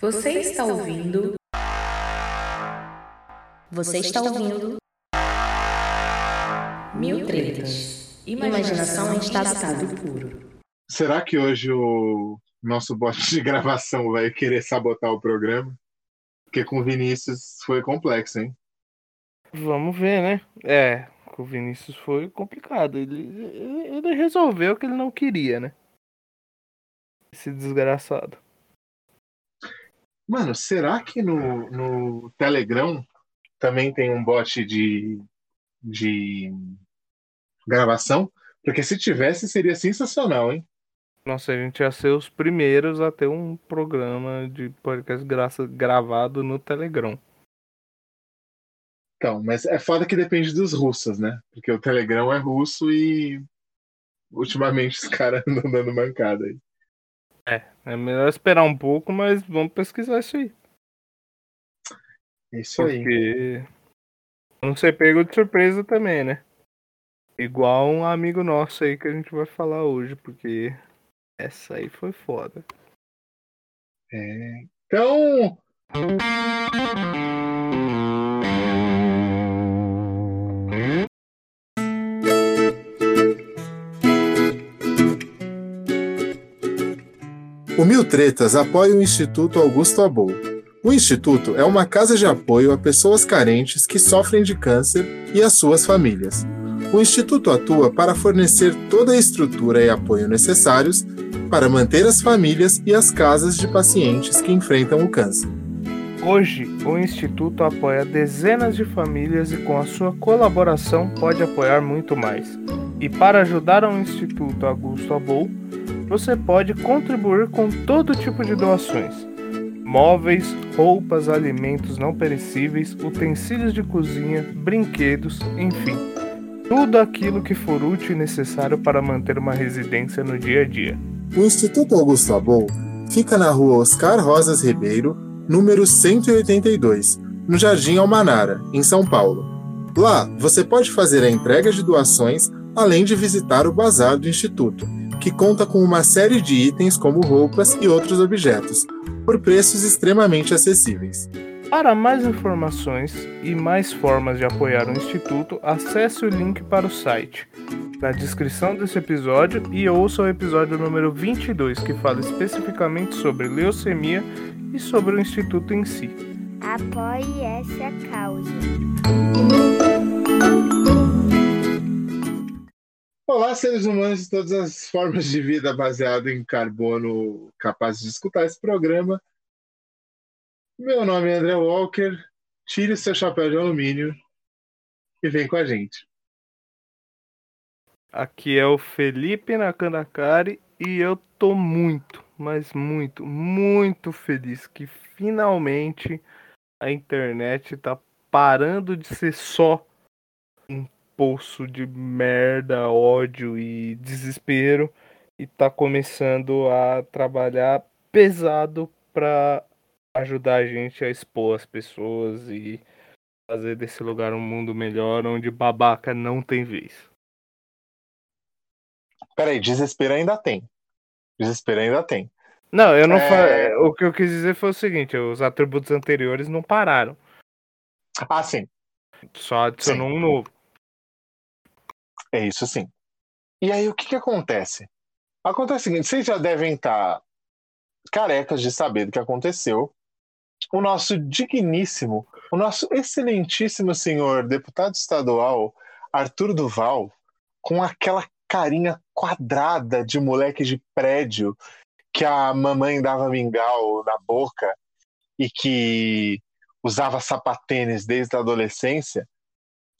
Você está ouvindo? Você está ouvindo? Mil tretas. Imaginação em estado puro. Será que hoje o nosso bot de gravação vai querer sabotar o programa? Porque com o Vinícius foi complexo, hein? Vamos ver, né? É, com o Vinícius foi complicado. Ele, ele resolveu o que ele não queria, né? Esse desgraçado. Mano, será que no, no Telegram também tem um bot de, de gravação? Porque se tivesse, seria sensacional, hein? Nossa, a gente ia ser os primeiros a ter um programa de podcast graça, gravado no Telegram. Então, mas é foda que depende dos russos, né? Porque o Telegram é russo e ultimamente os caras andam dando mancada aí. É, é melhor esperar um pouco, mas vamos pesquisar isso aí. Isso aí. Porque não ser pego de surpresa também, né? Igual um amigo nosso aí que a gente vai falar hoje, porque essa aí foi foda. É. Então. O Mil Tretas apoia o Instituto Augusto Abou. O Instituto é uma casa de apoio a pessoas carentes que sofrem de câncer e as suas famílias. O Instituto atua para fornecer toda a estrutura e apoio necessários para manter as famílias e as casas de pacientes que enfrentam o câncer. Hoje, o Instituto apoia dezenas de famílias e, com a sua colaboração, pode apoiar muito mais. E para ajudar o Instituto Augusto Abou, você pode contribuir com todo tipo de doações: móveis, roupas, alimentos não perecíveis, utensílios de cozinha, brinquedos, enfim, tudo aquilo que for útil e necessário para manter uma residência no dia a dia. O Instituto Augusto Abou fica na rua Oscar Rosas Ribeiro, número 182, no Jardim Almanara, em São Paulo. Lá, você pode fazer a entrega de doações, além de visitar o bazar do Instituto, que conta com uma série de itens como roupas e outros objetos, por preços extremamente acessíveis. Para mais informações e mais formas de apoiar o Instituto, acesse o link para o site na descrição desse episódio e ouça o episódio número 22, que fala especificamente sobre leucemia e sobre o Instituto em si. Apoie essa causa. Olá, seres humanos de todas as formas de vida baseado em carbono capazes de escutar esse programa. Meu nome é André Walker. Tire seu chapéu de alumínio e vem com a gente. Aqui é o Felipe Nakandakari e eu tô muito, mas muito, muito feliz que finalmente a internet tá parando de ser só poço de merda, ódio e desespero e tá começando a trabalhar pesado pra ajudar a gente a expor as pessoas e fazer desse lugar um mundo melhor onde babaca não tem vez. Peraí, desespero ainda tem. Desespero ainda tem. Não, eu não É. fa... O que eu quis dizer foi o seguinte: os atributos anteriores não pararam. Ah, sim. Só adicionou Sim. um novo. É isso sim. E aí, o que, que acontece? Acontece o seguinte: vocês já devem estar carecas de saber do que aconteceu. O nosso digníssimo, o nosso excelentíssimo senhor deputado estadual, Arthur Duval, com aquela carinha quadrada de moleque de prédio que a mamãe dava mingau na boca e que usava sapatênis desde a adolescência,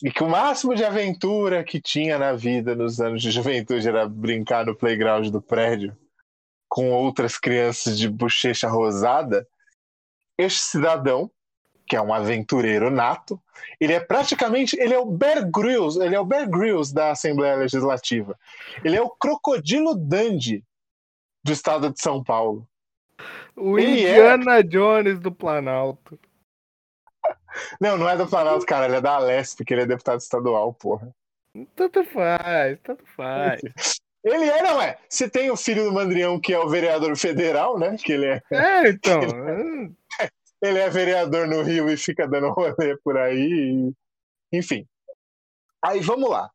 e que o máximo de aventura que tinha na vida nos anos de juventude era brincar no playground do prédio com outras crianças de bochecha rosada, este cidadão, que é um aventureiro nato, ele é praticamente, ele é o Bear Grylls, ele é o Bear Grylls da Assembleia Legislativa. Ele é o crocodilo Dandy do estado de São Paulo. O Ele é- Indiana Jones do Planalto. Não, não é do Planalto, cara, ele é da Alesp, que ele é deputado estadual, porra. Tanto faz, tanto faz. Ele é, não é? Se tem o filho do Mandrião, que é o vereador federal, né? Que ele é. É, então. ele é vereador no Rio e fica dando rolê por aí. Enfim. Aí vamos lá.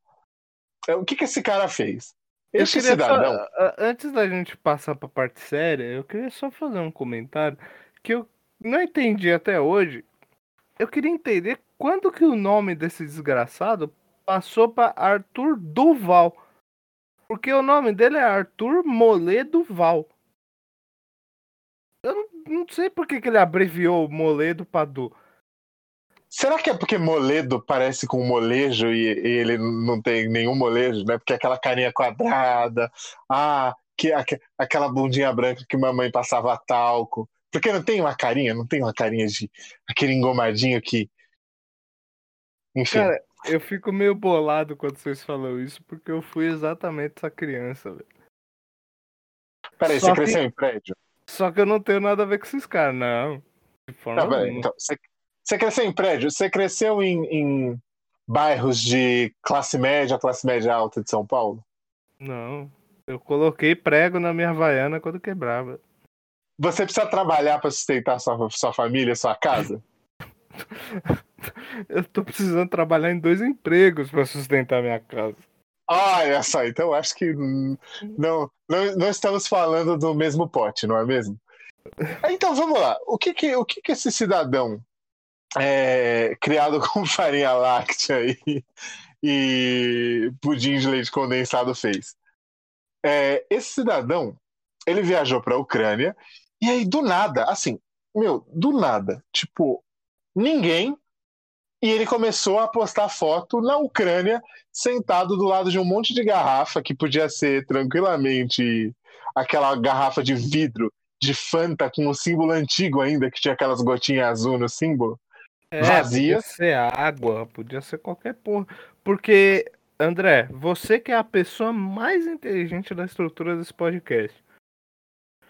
É, o que, que esse cara fez? Esse cidadão. Só, antes da gente passar pra parte séria, eu queria só fazer um comentário que eu não entendi até hoje. Eu queria entender quando que o nome desse desgraçado passou para Arthur Duval. Porque o nome dele é Arthur Moledo Val. Eu não, não sei por que, que ele abreviou Moledo para Du. Será que é porque moledo parece com molejo e, e, ele não tem nenhum molejo, né? Porque aquela carinha quadrada, ah, que, aquela bundinha branca que mamãe passava talco. Porque não tem uma carinha, não tem uma carinha de aquele engomadinho que. Enfim. Cara, eu fico meio bolado quando vocês falam isso, porque eu fui exatamente essa criança, velho. Peraí, você cresceu em prédio? Só que eu não tenho nada a ver com esses caras, não. De forma não, então, você, você cresceu em prédio? Você cresceu em, em bairros de classe média, classe média alta de São Paulo? Não. Eu coloquei prego na minha vaiana quando quebrava. Você precisa trabalhar para sustentar sua, sua família, sua casa? eu tô precisando trabalhar em dois empregos para sustentar minha casa. Olha só, então acho que não, não, não estamos falando do mesmo pote, não é mesmo? Então vamos lá. O que que, o que, que esse cidadão é, criado com farinha láctea e, e pudim de leite condensado fez. É, esse cidadão, ele viajou para a Ucrânia e aí do nada, assim, meu, do nada, tipo, ninguém e ele começou a postar foto na Ucrânia, sentado do lado de um monte de garrafa que podia ser tranquilamente aquela garrafa de vidro de Fanta com o um símbolo antigo ainda, que tinha aquelas gotinhas azul no símbolo. É, vazia. Podia ser água, podia ser qualquer porra. Porque, André, você que é a pessoa mais inteligente da estrutura desse podcast.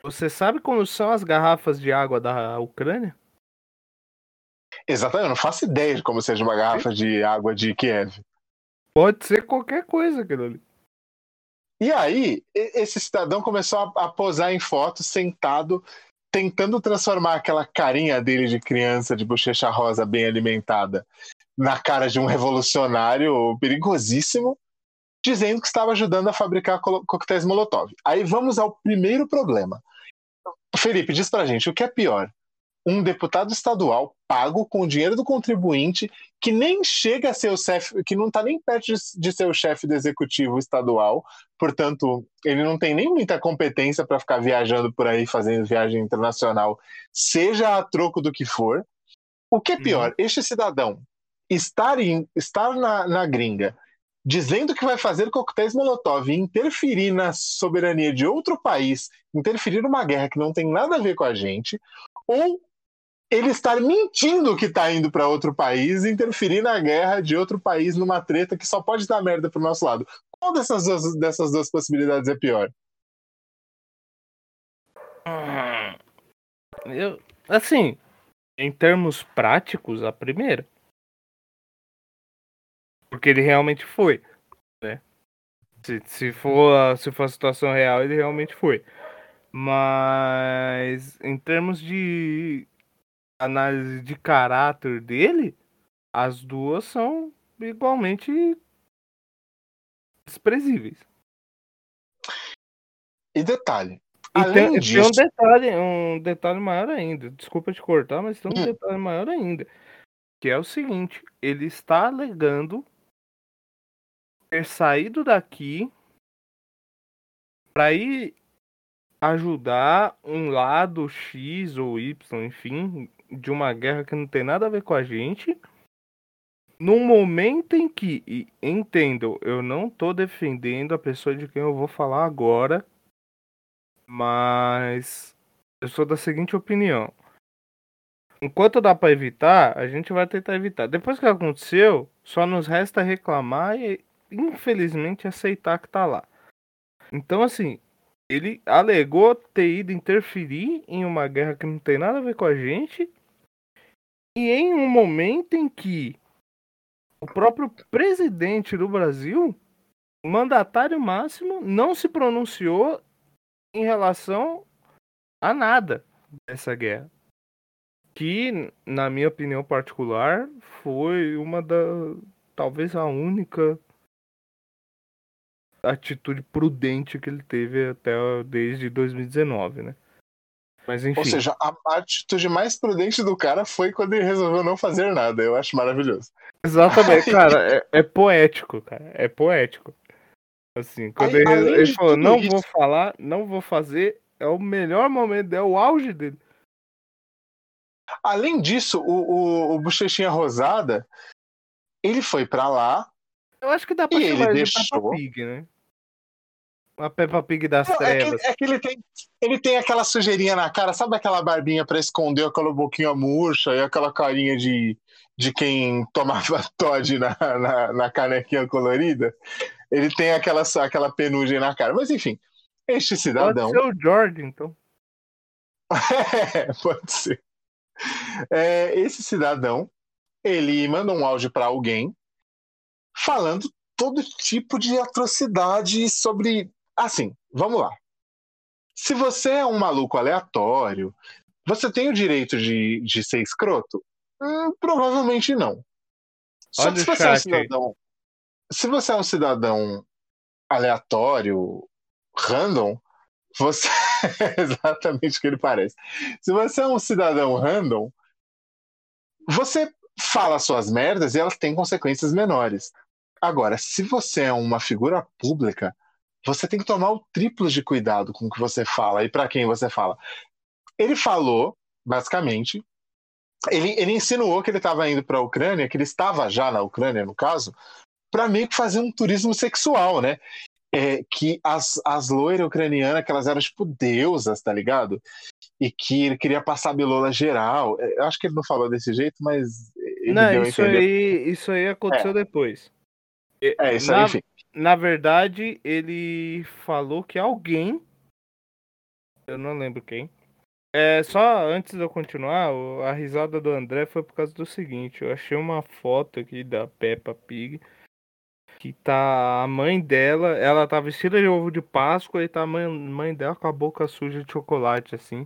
Você sabe como são as garrafas de água da Ucrânia? Exatamente, eu não faço ideia de como seja uma garrafa de água de Kiev. Pode ser qualquer coisa aquilo ali. E aí, esse cidadão começou a, posar em fotos sentado tentando transformar aquela carinha dele de criança de bochecha rosa bem alimentada na cara de um revolucionário perigosíssimo, dizendo que estava ajudando a fabricar coquetéis Molotov. Aí vamos ao primeiro problema. Felipe, diz pra gente, o que é pior? um deputado estadual pago com o dinheiro do contribuinte que nem chega a ser o chefe, que não está nem perto de, ser o chefe do executivo estadual, portanto, ele não tem nem muita competência para ficar viajando por aí fazendo viagem internacional, seja a troco do que for. O que é pior, uhum. este cidadão estar, em, estar na, na gringa dizendo que vai fazer coquetéis Molotov e interferir na soberania de outro país, interferir numa guerra que não tem nada a ver com a gente, ou ele estar mentindo que está indo para outro país e interferir na guerra de outro país numa treta que só pode dar merda pro nosso lado. Qual dessas duas, dessas duas possibilidades é pior? Eu, assim, em termos práticos, a primeira. Porque ele realmente foi, né? Se, se, for, se for a situação real, ele realmente foi. Mas em termos de análise de caráter dele, as duas são igualmente desprezíveis. E detalhe. E além tem, disso... tem um detalhe, um detalhe maior ainda. Desculpa te cortar, mas tem um hum. detalhe maior ainda. Que é o seguinte, ele está alegando ter saído daqui para ir ajudar um lado X ou Y, enfim, de uma guerra que não tem nada a ver com a gente. No momento em que, e entendo, eu não tô defendendo a pessoa de quem eu vou falar agora, mas eu sou da seguinte opinião. Enquanto dá para evitar, a gente vai tentar evitar. Depois que aconteceu, só nos resta reclamar e, infelizmente, aceitar que tá lá. Então, assim, ele alegou ter ido interferir em uma guerra que não tem nada a ver com a gente e em um momento em que o próprio presidente do Brasil mandatário máximo não se pronunciou em relação a nada dessa guerra. Que, na minha opinião particular, foi uma da. talvez a única atitude prudente que ele teve até desde 2019, né? Mas enfim. Ou seja, a atitude mais prudente do cara foi quando ele resolveu não fazer nada. Eu acho maravilhoso. Exatamente, cara. É, é poético, cara. É poético. Assim, quando Aí, ele, ele falou, não isso... vou falar, não vou fazer, é o melhor momento, é o auge dele. Além disso, o, o, o Bochechinha Rosada, ele foi para lá. Eu acho que dá pra chamar ele deixou... de Peppa Pig, né? Uma Peppa Pig das não, trevas. É que, é que, ele, tem, ele tem aquela sujeirinha na cara, sabe aquela barbinha para esconder aquela boquinha murcha e aquela carinha de, de quem tomava Todd na, na, na canequinha colorida? Ele tem aquela, aquela penugem na cara. Mas enfim, este cidadão. Pode ser o George, então. é, pode ser. É, esse cidadão, ele manda um áudio para alguém falando todo tipo de atrocidade sobre. Assim, vamos lá. Se você é um maluco aleatório, você tem o direito de, de ser escroto? Hum, provavelmente não. Só Olha que se você é um cidadão se você é um cidadão aleatório, random, você. é exatamente o que ele parece. Se você é um cidadão random, você fala suas merdas e elas têm consequências menores. Agora, se você é uma figura pública, você tem que tomar o triplo de cuidado com o que você fala e para quem você fala. Ele falou, basicamente, ele, ele insinuou que ele estava indo para a Ucrânia, que ele estava já na Ucrânia, no caso, para meio que fazer um turismo sexual, né? É, que as, as loiras ucranianas, que elas eram tipo deusas, tá ligado? E que ele queria passar bilola geral. É, eu acho que ele não falou desse jeito, mas. não, isso aí, isso aí aconteceu é. depois. É, isso aí, na, enfim. Na verdade, ele falou que alguém. Eu não lembro quem. É, só antes de eu continuar, a risada do André foi por causa do seguinte: eu achei uma foto aqui da Peppa Pig que tá a mãe dela, ela tá vestida de ovo de Páscoa e tá a mãe, mãe dela com a boca suja de chocolate, assim.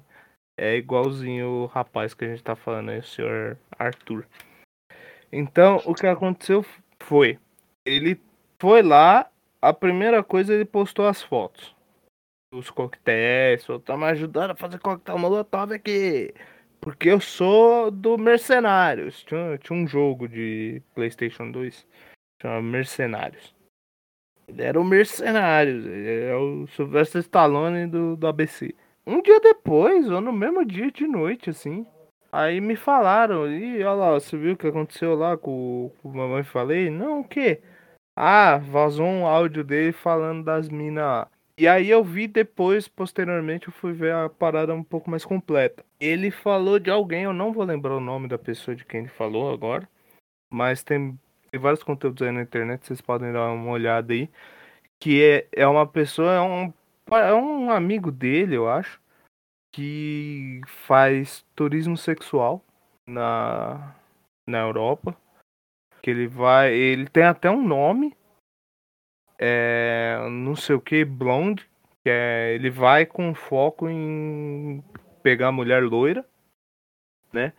É igualzinho o rapaz que a gente tá falando aí, o senhor Arthur. Então, o que aconteceu foi, ele foi lá, a primeira coisa ele postou as fotos. Os coquetéis, tá me ajudando a fazer coquetel molotov aqui. Porque eu sou do Mercenários. Tinha, tinha um jogo de Playstation 2 Chama Mercenários. Ele era o Mercenários. Ele é o Sylvester Stallone do, do ABC. Um dia depois, ou no mesmo dia de noite, assim. Aí me falaram, e olha lá, você viu o que aconteceu lá com, com a mamãe falei? Não, o quê? Ah, vazou um áudio dele falando das minas. E aí eu vi depois, posteriormente, eu fui ver a parada um pouco mais completa. Ele falou de alguém, eu não vou lembrar o nome da pessoa de quem ele falou agora. Mas tem tem vários conteúdos aí na internet, vocês podem dar uma olhada aí. Que é, é uma pessoa, é um, é um amigo dele, eu acho, que faz turismo sexual na, na Europa. Que ele vai. Ele tem até um nome. É, não sei o que, Blonde. Que é, ele vai com foco em pegar mulher loira, né?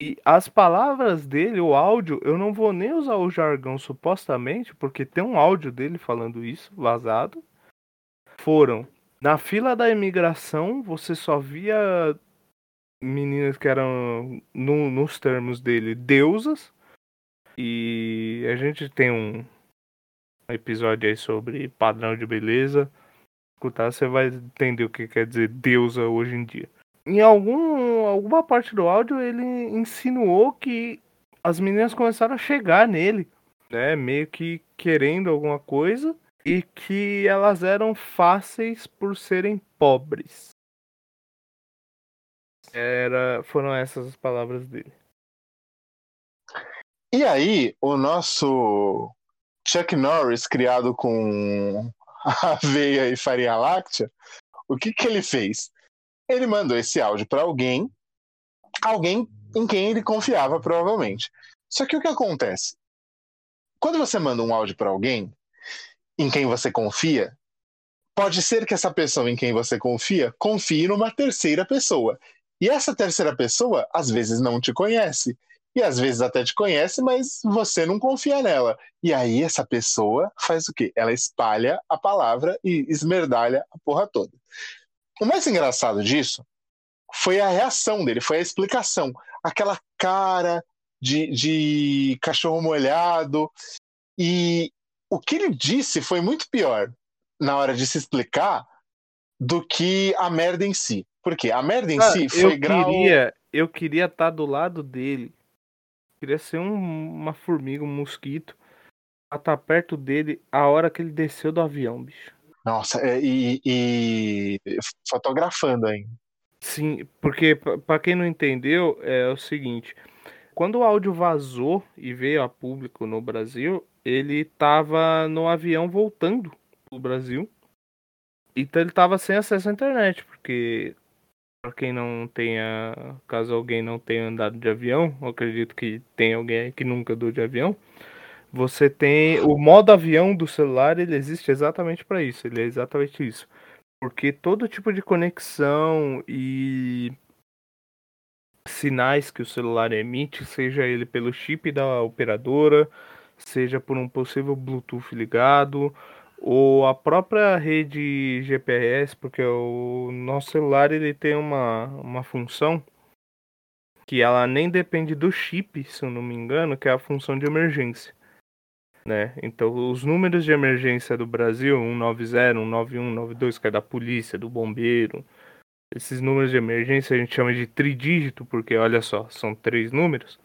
E as palavras dele, o áudio, eu não vou nem usar o jargão supostamente, porque tem um áudio dele falando isso, vazado. Foram. Na fila da imigração, você só via meninas que eram, no, nos termos dele, deusas. E a gente tem um episódio aí sobre padrão de beleza. Escutar, você vai entender o que quer dizer deusa hoje em dia em algum, alguma parte do áudio ele insinuou que as meninas começaram a chegar nele, né? Meio que querendo alguma coisa e que elas eram fáceis por serem pobres. Era, foram essas as palavras dele. E aí, o nosso Chuck Norris, criado com aveia e farinha láctea, o que, que ele fez? Ele mandou esse áudio para alguém, alguém em quem ele confiava, provavelmente. Só que o que acontece? Quando você manda um áudio para alguém em quem você confia, pode ser que essa pessoa em quem você confia confie numa terceira pessoa. E essa terceira pessoa, às vezes, não te conhece. E às vezes até te conhece, mas você não confia nela. E aí essa pessoa faz o quê? Ela espalha a palavra e esmerdalha a porra toda. O mais engraçado disso foi a reação dele, foi a explicação. Aquela cara de, de cachorro molhado. E o que ele disse foi muito pior na hora de se explicar do que a merda em si. Porque a merda em ah, si foi eu grau. Queria, eu queria estar tá do lado dele. Queria ser um, uma formiga, um mosquito. Pra estar tá perto dele a hora que ele desceu do avião, bicho. Nossa, é, e, e fotografando ainda. Sim, porque para quem não entendeu, é o seguinte: quando o áudio vazou e veio a público no Brasil, ele estava no avião voltando pro Brasil. Então ele estava sem acesso à internet, porque para quem não tenha, caso alguém não tenha andado de avião, acredito que tem alguém que nunca andou de avião. Você tem o modo avião do celular, ele existe exatamente para isso, ele é exatamente isso. Porque todo tipo de conexão e sinais que o celular emite, seja ele pelo chip da operadora, seja por um possível Bluetooth ligado, ou a própria rede GPS, porque o nosso celular ele tem uma, uma função que ela nem depende do chip, se eu não me engano, que é a função de emergência. Né? Então, os números de emergência do Brasil, 190, 191, 92, que é da polícia, do bombeiro, esses números de emergência a gente chama de tridígito, porque olha só, são três números.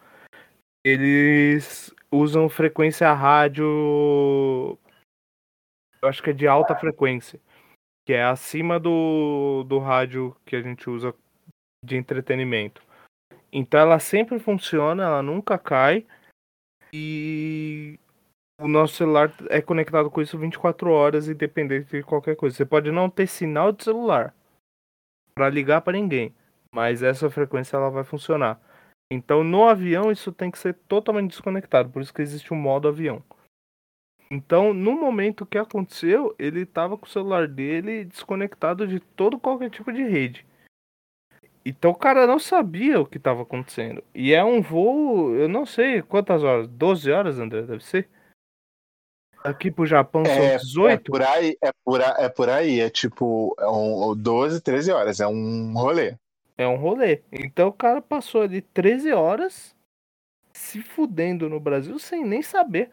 Eles usam frequência rádio, eu acho que é de alta frequência, que é acima do, do rádio que a gente usa de entretenimento. Então ela sempre funciona, ela nunca cai. E o nosso celular é conectado com isso 24 horas, independente de qualquer coisa. Você pode não ter sinal de celular para ligar para ninguém, mas essa frequência ela vai funcionar. Então no avião isso tem que ser totalmente desconectado, por isso que existe um modo avião. Então, no momento que aconteceu, ele estava com o celular dele desconectado de todo qualquer tipo de rede. Então o cara não sabia o que estava acontecendo. E é um voo, eu não sei quantas horas, 12 horas, André, deve ser? Aqui pro Japão é, são 18? É por aí, é por, é por aí, é tipo é um, 12, 13 horas, é um rolê. É um rolê. Então o cara passou ali 13 horas se fudendo no Brasil sem nem saber.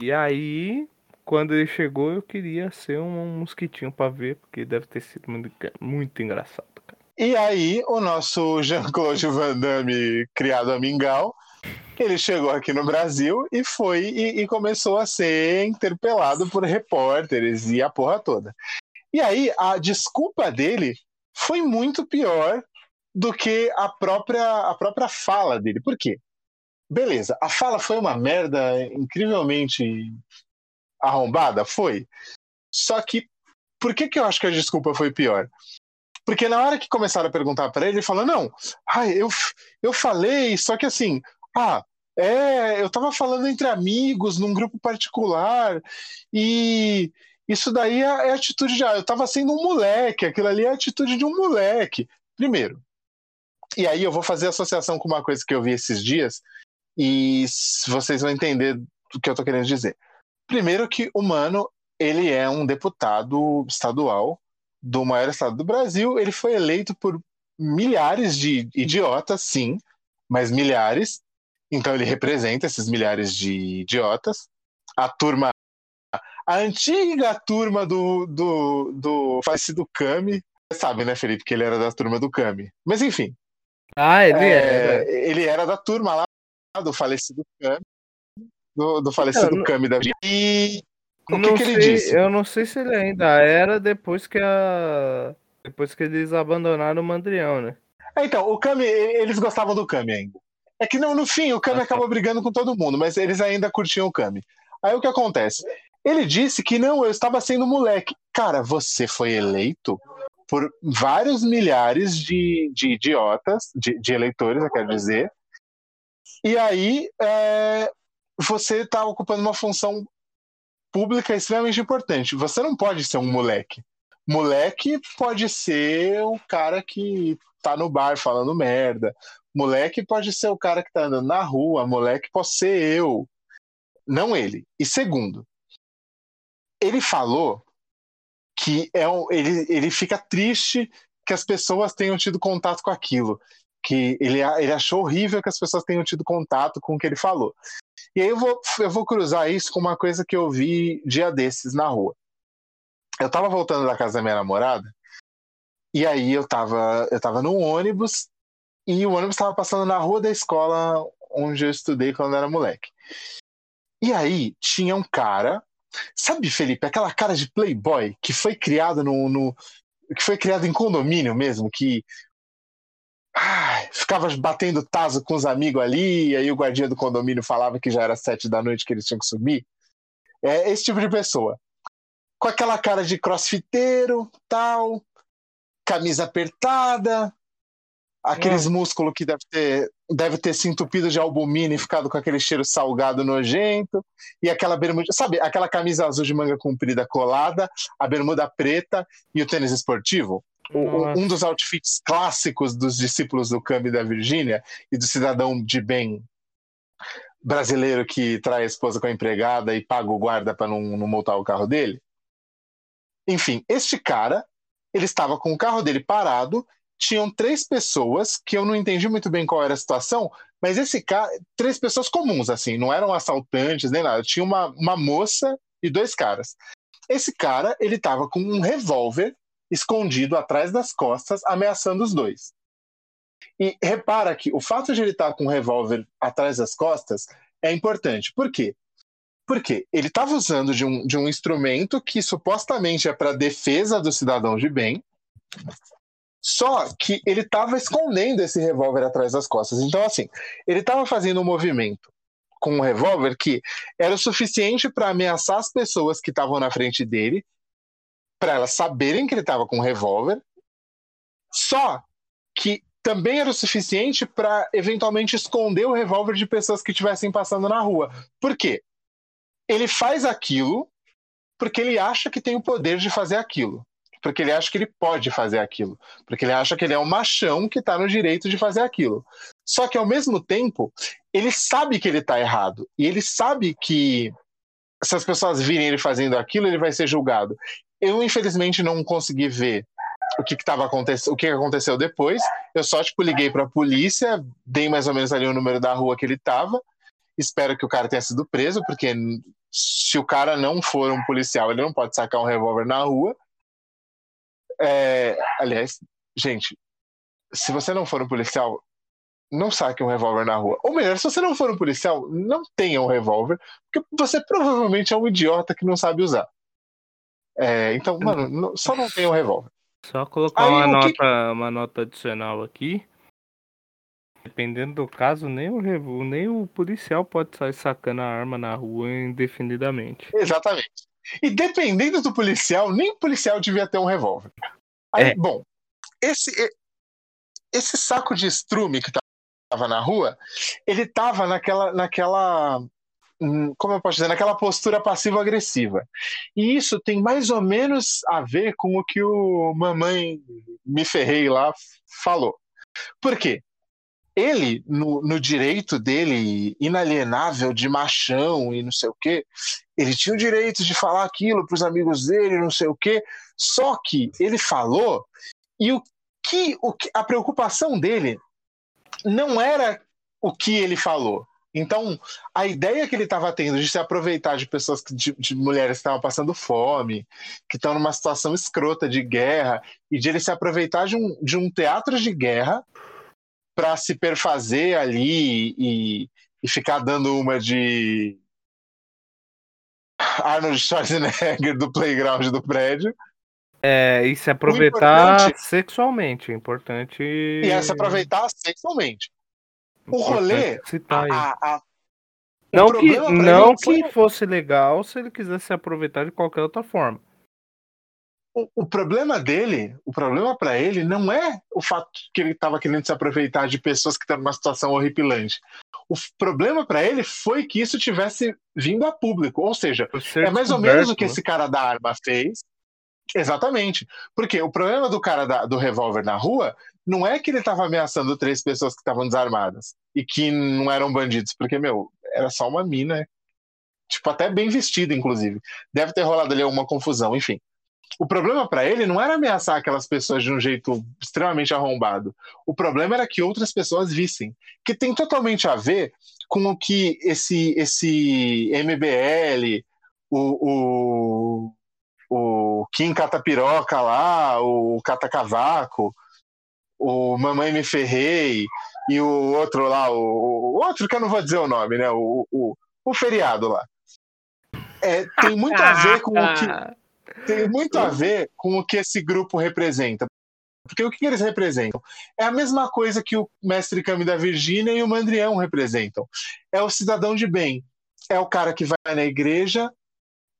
E aí, quando ele chegou, eu queria ser um mosquitinho para ver, porque deve ter sido muito, muito engraçado. Cara. E aí, o nosso Jean-Claude Van Damme, criado a Mingau, ele chegou aqui no Brasil e foi e, e, começou a ser interpelado por repórteres e a porra toda. E aí a desculpa dele foi muito pior do que a própria a própria fala dele. Por quê? Beleza, a fala foi uma merda incrivelmente arrombada, foi. Só que por que que eu acho que a desculpa foi pior? Porque na hora que começaram a perguntar para ele, ele falou: "Não, ai, eu eu falei, só que assim, ah, é, eu tava falando entre amigos, num grupo particular, e isso daí é, é atitude de. Ah, eu tava sendo um moleque, aquilo ali é atitude de um moleque. Primeiro. E aí eu vou fazer associação com uma coisa que eu vi esses dias, e vocês vão entender o que eu tô querendo dizer. Primeiro que o Mano, ele é um deputado estadual do maior estado do Brasil, ele foi eleito por milhares de idiotas, sim, mas milhares, então ele representa esses milhares de idiotas. A turma, a antiga turma do, do, do falecido Kami, sabe, né, Felipe, que ele era da turma do Kami. Mas enfim. Ah, ele é, era. Ele era da turma lá do falecido Kami. Do, do falecido então, Kami da E o que, que ele disse? Eu não sei se ele ainda era depois que a. Depois que eles abandonaram o Mandrião, né? É, então, o Kami, eles gostavam do Kami ainda. É que não, no fim, o Kami acaba brigando com todo mundo, mas eles ainda curtiam o Kami. Aí o que acontece? Ele disse que não, eu estava sendo moleque. Cara, você foi eleito por vários milhares de, de idiotas, de, de eleitores, eu quero dizer. E aí é, você está ocupando uma função pública extremamente importante. Você não pode ser um moleque. Moleque pode ser o cara que tá no bar falando merda. Moleque pode ser o cara que tá andando na rua. Moleque pode ser eu. Não ele. E segundo, ele falou que é um, ele, ele fica triste que as pessoas tenham tido contato com aquilo. Que ele, ele achou horrível que as pessoas tenham tido contato com o que ele falou. E aí eu vou, eu vou cruzar isso com uma coisa que eu vi dia desses na rua. Eu tava voltando da casa da minha namorada, e aí eu tava, eu tava num ônibus, e o ônibus tava passando na rua da escola onde eu estudei quando era moleque. E aí tinha um cara, sabe, Felipe, aquela cara de playboy que foi criado no, no que foi criado em condomínio mesmo, que ai, ficava batendo taso com os amigos ali, e aí o guardia do condomínio falava que já era sete da noite que eles tinham que subir. É esse tipo de pessoa. Com aquela cara de crossfiteiro, tal, camisa apertada, aqueles é. músculos que deve ter, deve ter se entupido de albumina e ficado com aquele cheiro salgado nojento, e aquela bermuda, sabe, aquela camisa azul de manga comprida colada, a bermuda preta e o tênis esportivo? Um dos outfits clássicos dos discípulos do Cami da Virgínia e do cidadão de bem brasileiro que trai a esposa com a empregada e paga o guarda para não, não multar o carro dele. Enfim, este cara, ele estava com o carro dele parado, tinham três pessoas que eu não entendi muito bem qual era a situação, mas esse cara, três pessoas comuns, assim, não eram assaltantes nem nada, tinha uma, uma moça e dois caras. Esse cara, ele estava com um revólver escondido atrás das costas, ameaçando os dois. E repara que o fato de ele estar com um revólver atrás das costas é importante. Por quê? Porque ele estava usando de um, de um instrumento que supostamente é para defesa do cidadão de bem, só que ele estava escondendo esse revólver atrás das costas. Então, assim, ele estava fazendo um movimento com um revólver que era o suficiente para ameaçar as pessoas que estavam na frente dele para elas saberem que ele estava com um revólver, só que também era o suficiente para eventualmente esconder o revólver de pessoas que estivessem passando na rua. Por quê? Ele faz aquilo porque ele acha que tem o poder de fazer aquilo. Porque ele acha que ele pode fazer aquilo. Porque ele acha que ele é um machão que está no direito de fazer aquilo. Só que, ao mesmo tempo, ele sabe que ele está errado. E ele sabe que se as pessoas virem ele fazendo aquilo, ele vai ser julgado. Eu, infelizmente, não consegui ver o que estava acontecendo, o que aconteceu depois. Eu só, tipo, liguei para a polícia, dei mais ou menos ali o número da rua que ele estava. Espero que o cara tenha sido preso, porque se o cara não for um policial, ele não pode sacar um revólver na rua. É, aliás, gente, se você não for um policial, não saque um revólver na rua. Ou melhor, se você não for um policial, não tenha um revólver, porque você provavelmente é um idiota que não sabe usar. É, então, mano, só não tem um revólver. Só colocar Aí, uma, nota, que... uma nota adicional aqui. Dependendo do caso, nem o, revol... nem o policial pode sair sacando a arma na rua indefinidamente. Exatamente. E dependendo do policial, nem o policial devia ter um revólver. Aí, é. bom, esse, esse saco de estrume que tava na rua, ele tava naquela, naquela como eu posso dizer, naquela postura passivo-agressiva. E isso tem mais ou menos a ver com o que o mamãe me ferrei lá falou. Por quê? Ele, no, no direito dele inalienável de machão e não sei o quê, ele tinha o direito de falar aquilo para os amigos dele, não sei o quê, só que ele falou e o que, o que a preocupação dele não era o que ele falou então, a ideia que ele estava tendo de se aproveitar de pessoas, de, de mulheres que estavam passando fome, que estão numa situação escrota de guerra, e de ele se aproveitar de um, de um teatro de guerra para se perfazer ali e, e ficar dando uma de Arnold Schwarzenegger do playground do prédio. É, e se aproveitar sexualmente, é importante. E é se aproveitar sexualmente. O rolê. A, a, não que, não que foi... fosse legal se ele quisesse se aproveitar de qualquer outra forma. O, o problema dele, o problema para ele não é o fato que ele estava querendo se aproveitar de pessoas que estão numa situação horripilante. O problema para ele foi que isso tivesse vindo a público. Ou seja, é mais ou menos o que esse cara da arma fez. Exatamente. Porque o problema do cara da- do revólver na rua não é que ele estava ameaçando três pessoas que estavam desarmadas e que não eram bandidos, porque, meu, era só uma mina, tipo, até bem vestida, inclusive. Deve ter rolado ali alguma confusão, enfim. O problema para ele não era ameaçar aquelas pessoas de um jeito extremamente arrombado. O problema era que outras pessoas vissem, que tem totalmente a ver com o que esse esse MBL, o, o, o Kim Catapiroca lá, o Catacavaco, o Mamãe Me Ferrei e o outro lá, o, o outro que eu não vou dizer o nome, né? O, o, o feriado lá. É, tem muito a ver com o que tem muito a ver com o que esse grupo representa. Porque o que eles representam? É a mesma coisa que o mestre Kami da Virgínia e o Mandrião representam. É o cidadão de bem. É o cara que vai na igreja,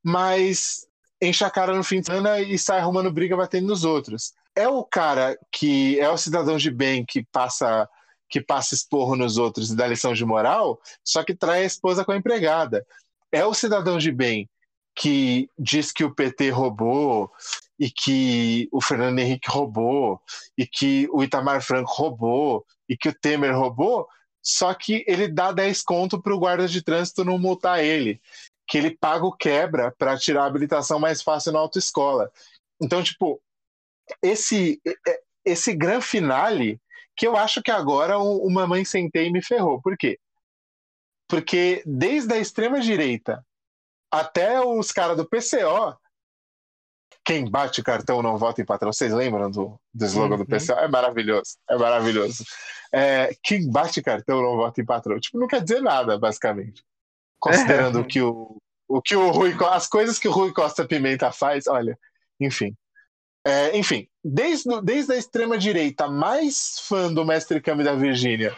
mas enche a cara no fim de semana e sai arrumando briga batendo nos outros. É o cara que é o cidadão de bem que passa que passa esporro nos outros e dá lição de moral, só que trai a esposa com a empregada. É o cidadão de bem que diz que o PT roubou e que o Fernando Henrique roubou e que o Itamar Franco roubou e que o Temer roubou, só que ele dá 10 conto para o guarda de trânsito não multar ele, que ele paga o quebra para tirar a habilitação mais fácil na autoescola. Então, tipo, esse esse gran finale que eu acho que agora o, o Mamãe Sentei me ferrou. Por quê? Porque desde a extrema direita até os caras do PCO, quem bate cartão não vota em patrão. Vocês lembram do, do slogan do Uhum. PCO? É maravilhoso, é maravilhoso. É, quem bate cartão não vota em patrão. Tipo, não quer dizer nada, basicamente. Considerando É. o que o, o que o Rui, as coisas que o Rui Costa Pimenta faz, olha, enfim. É, enfim, desde, desde a extrema direita mais fã do mestre Kami da Virgínia,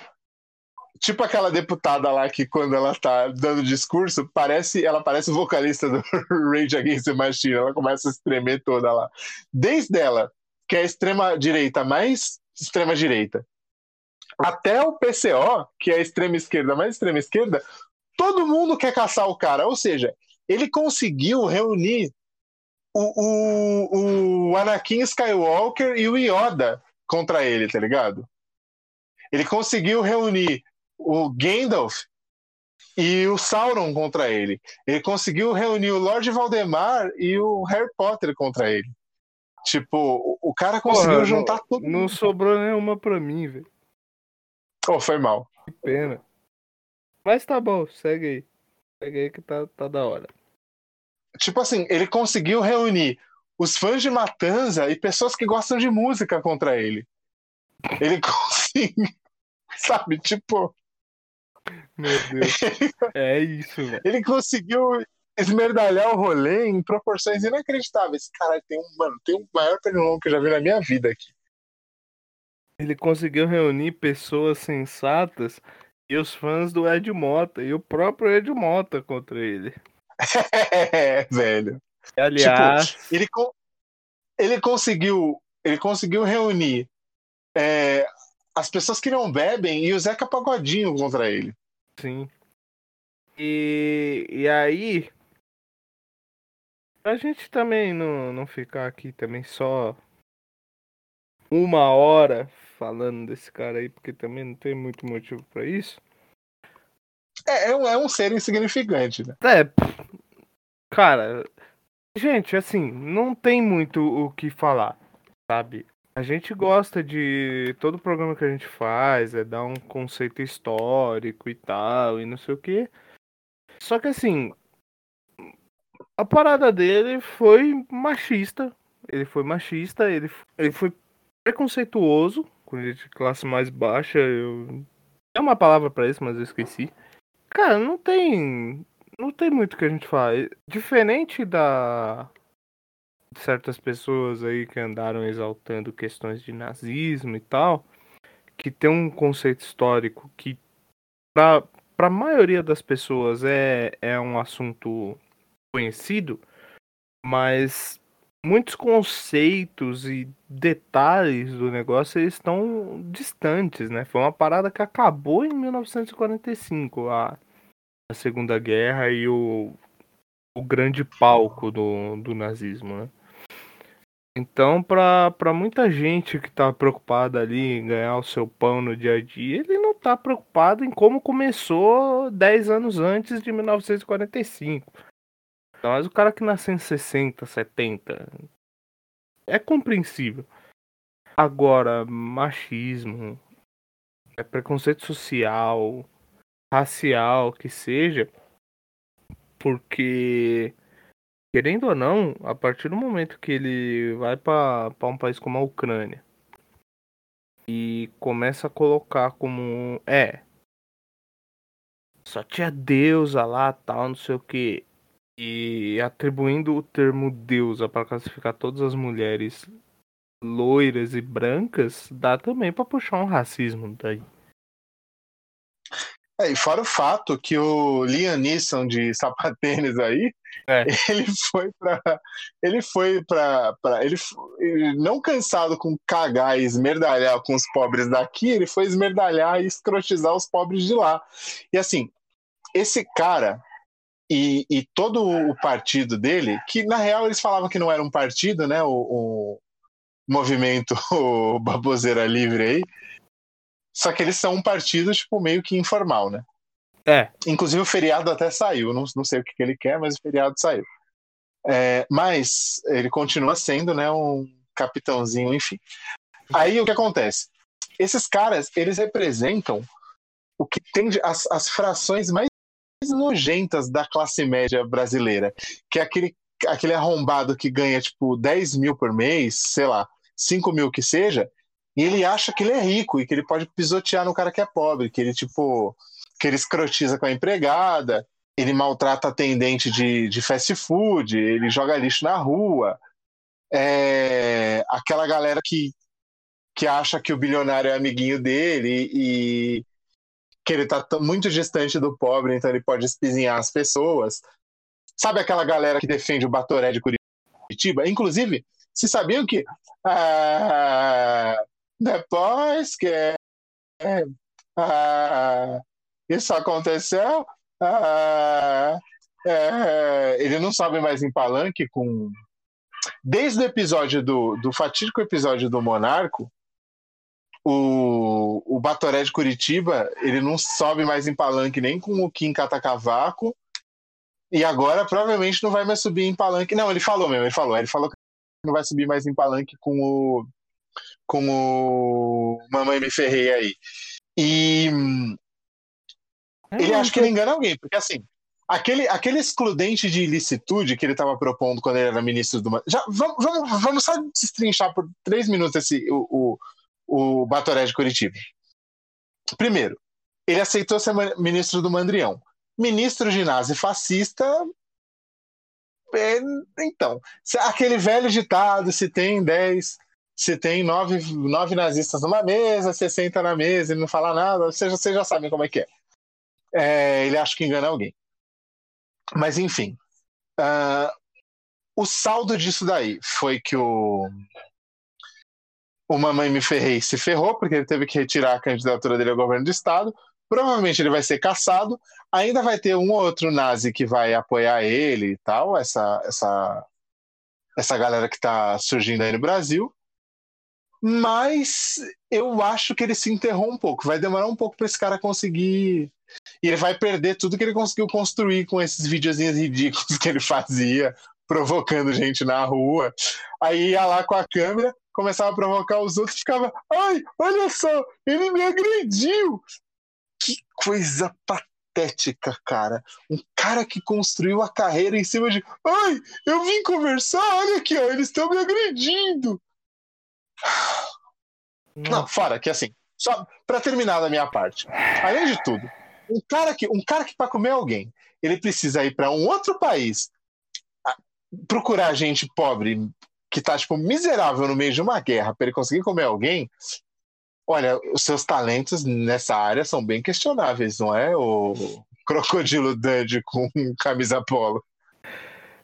tipo aquela deputada lá que quando ela tá dando discurso, parece, ela parece o vocalista do Rage Against the Machine, ela começa a se tremer toda lá. Desde ela, que é a extrema direita mais extrema direita, até o PCO, que é a extrema esquerda mais extrema esquerda, todo mundo quer caçar o cara, ou seja, ele conseguiu reunir o, o, o Anakin Skywalker e o Yoda contra ele, tá ligado? Ele conseguiu reunir o Gandalf e o Sauron contra ele. Ele conseguiu reunir o Lord Valdemar e o Harry Potter contra ele. Tipo, o, cara conseguiu Porra, juntar não, tudo. Não sobrou nenhuma pra mim, velho. Oh, foi mal. Que pena. Mas tá bom, segue aí. Segue aí que tá, tá da hora. Tipo assim, ele conseguiu reunir os fãs de Matanza e pessoas que gostam de música contra ele. Ele conseguiu, sabe, tipo, Meu Deus. É isso, velho. ele conseguiu esmerdalhar o rolê em proporções inacreditáveis. Caralho, tem um, mano, tem o maior pernilongo que eu já vi na minha vida aqui. Ele conseguiu reunir pessoas sensatas e os fãs do Ed Mota e o próprio Ed Mota contra ele. É, velho. E, aliás, Ele, co- ele conseguiu, ele conseguiu reunir é, as pessoas que não bebem e o Zeca Pagodinho contra ele. sim. E, e aí, a gente também não, não ficar aqui também só uma hora falando desse cara aí, porque também não tem muito motivo pra isso. É, é um, é um ser insignificante, né? É, cara, gente, assim, não tem muito o que falar, sabe? A gente gosta de todo programa que a gente faz, é dar um conceito histórico e tal, e não sei o quê. Só que assim, a parada dele foi machista. Ele foi machista, ele, ele foi preconceituoso com gente de classe mais baixa. Eu... É uma palavra pra isso, mas eu esqueci. Cara, não tem. Não tem muito que a gente faz. Diferente da. de certas pessoas aí que andaram exaltando questões de nazismo e tal, que tem um conceito histórico que, pra, pra maioria das pessoas, é, é um assunto conhecido, mas muitos conceitos e detalhes do negócio eles estão distantes, né? Foi uma parada que acabou em 1945, a, a Segunda Guerra e o, o grande palco do, do nazismo, né? Então, para muita gente que está preocupada ali em ganhar o seu pão no dia a dia, ele não está preocupado em como começou 10 anos antes de 1945. Mas o cara que nasceu em 60, 70 é compreensível. Agora, machismo, é preconceito social, racial, que seja, porque querendo ou não, a partir do momento que ele vai para um país como a Ucrânia e começa a colocar como é só tinha deusa lá, tal, não sei o que, e atribuindo o termo deusa para classificar todas as mulheres loiras e brancas, dá também para puxar um racismo daí. É, e fora o fato que o Liam Neeson de sapatênis aí, é. ele foi para ele foi para ele, ele, não cansado com cagar e esmerdalhar com os pobres daqui, ele foi esmerdalhar e escrotizar os pobres de lá. E assim, esse cara e, e todo o partido dele, que na real eles falavam que não era um partido, né? O, o movimento o Baboseira Livre aí, só que eles são um partido, tipo, meio que informal, né? É. Inclusive o feriado até saiu. Não, não sei o que, que ele quer, mas o feriado saiu. É, mas ele continua sendo, né, um capitãozinho, enfim. Aí o que acontece? Esses caras, eles representam o que tem de, as, as frações mais nojentas da classe média brasileira, que é aquele, aquele arrombado que ganha, tipo, 10 mil por mês, sei lá, 5 mil que seja, e ele acha que ele é rico e que ele pode pisotear no cara que é pobre, que ele, tipo, que ele escrotiza com a empregada, ele maltrata atendente de, de fast food, ele joga lixo na rua. É, aquela galera que, que acha que o bilionário é amiguinho dele e que ele tá muito distante do pobre, então ele pode espizinhar as pessoas. Sabe aquela galera que defende o Batoré de Curitiba? Inclusive, se sabiam que ah, depois que ah, isso aconteceu, ah, é, ele não sabe mais em palanque com. Desde o episódio do, do fatídico episódio do Monarco, o, o Batoré de Curitiba, ele não sobe mais em palanque nem com o Kim Catacavaco, e agora provavelmente não vai mais subir em palanque. Não, ele falou mesmo, ele falou, ele falou que não vai subir mais em palanque com o com o Mamãe Me Ferrei aí. E é, ele acha que ele engana alguém, porque assim, aquele, aquele excludente de ilicitude que ele estava propondo quando ele era ministro do. Já, vamos, vamos, vamos só destrinchar por três minutos esse, o, o, o Batoré de Curitiba. Primeiro, ele aceitou ser ministro do Mandrião. Ministro de nazi fascista. É, então, aquele velho ditado: se tem dez se tem nove, nove nazistas numa mesa, 60 na mesa, ele não fala nada, vocês já sabem como é que é. é ele acha que engana alguém. Mas, enfim. Uh, o saldo disso daí foi que o, o Mamãe Me Ferrei se ferrou, porque ele teve que retirar a candidatura dele ao governo do estado. Provavelmente ele vai ser caçado. Ainda vai ter um ou outro nazi que vai apoiar ele e tal, essa, essa, essa galera que está surgindo aí no Brasil mas eu acho que ele se enterrou um pouco. Vai demorar um pouco para esse cara conseguir. E ele vai perder tudo que ele conseguiu construir com esses videozinhos ridículos que ele fazia, provocando gente na rua. Aí ia lá com a câmera, começava a provocar os outros, ficava, ai, olha só, ele me agrediu. Que coisa patética, cara. Um cara que construiu a carreira em cima de, ai, eu vim conversar, olha aqui, ó, eles estão me agredindo. Não, fora que assim, só para terminar da minha parte. Além de tudo, um cara que um cara que para comer alguém, ele precisa ir para um outro país procurar gente pobre que tá tipo miserável no meio de uma guerra para ele conseguir comer alguém. Olha, os seus talentos nessa área são bem questionáveis, não é? O crocodilo Dudley com camisa polo.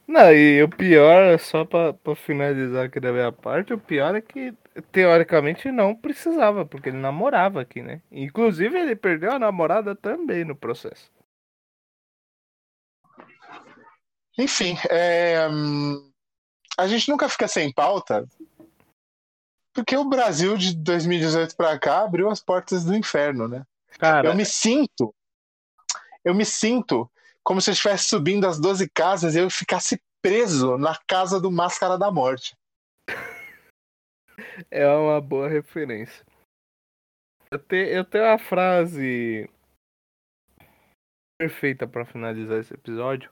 Não, e o pior, só pra, pra finalizar aqui da minha parte, o pior é que, teoricamente, não precisava, porque ele namorava aqui, né? Inclusive, ele perdeu a namorada também no processo. Enfim, é, hum, a gente nunca fica sem pauta, porque o Brasil de 2018 pra cá abriu as portas do inferno, né? Cara, Eu me sinto, eu me sinto como se eu estivesse subindo as 12 casas e eu ficasse preso na casa do Máscara da Morte. é uma boa referência. Eu, te, eu tenho uma frase perfeita pra finalizar esse episódio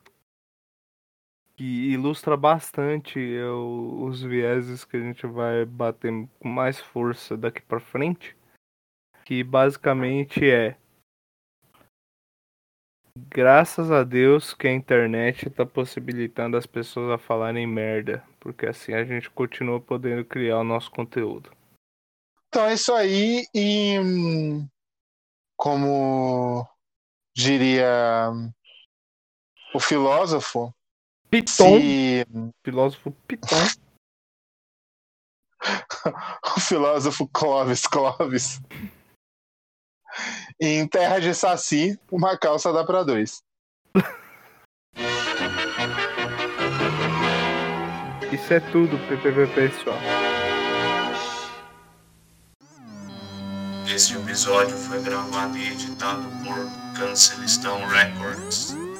que ilustra bastante eu- os vieses que a gente vai bater com mais força daqui pra frente. Que basicamente é Graças a Deus que a internet tá possibilitando as pessoas a falarem merda, porque assim a gente continua podendo criar o nosso conteúdo. Então é isso aí, e como diria o filósofo, Piton, se filósofo Piton, o filósofo Clóvis Clóvis, em Terra de Saci, uma calça dá pra dois. isso é tudo, PPP pessoal. Este episódio foi gravado e editado por Cancelistão Records.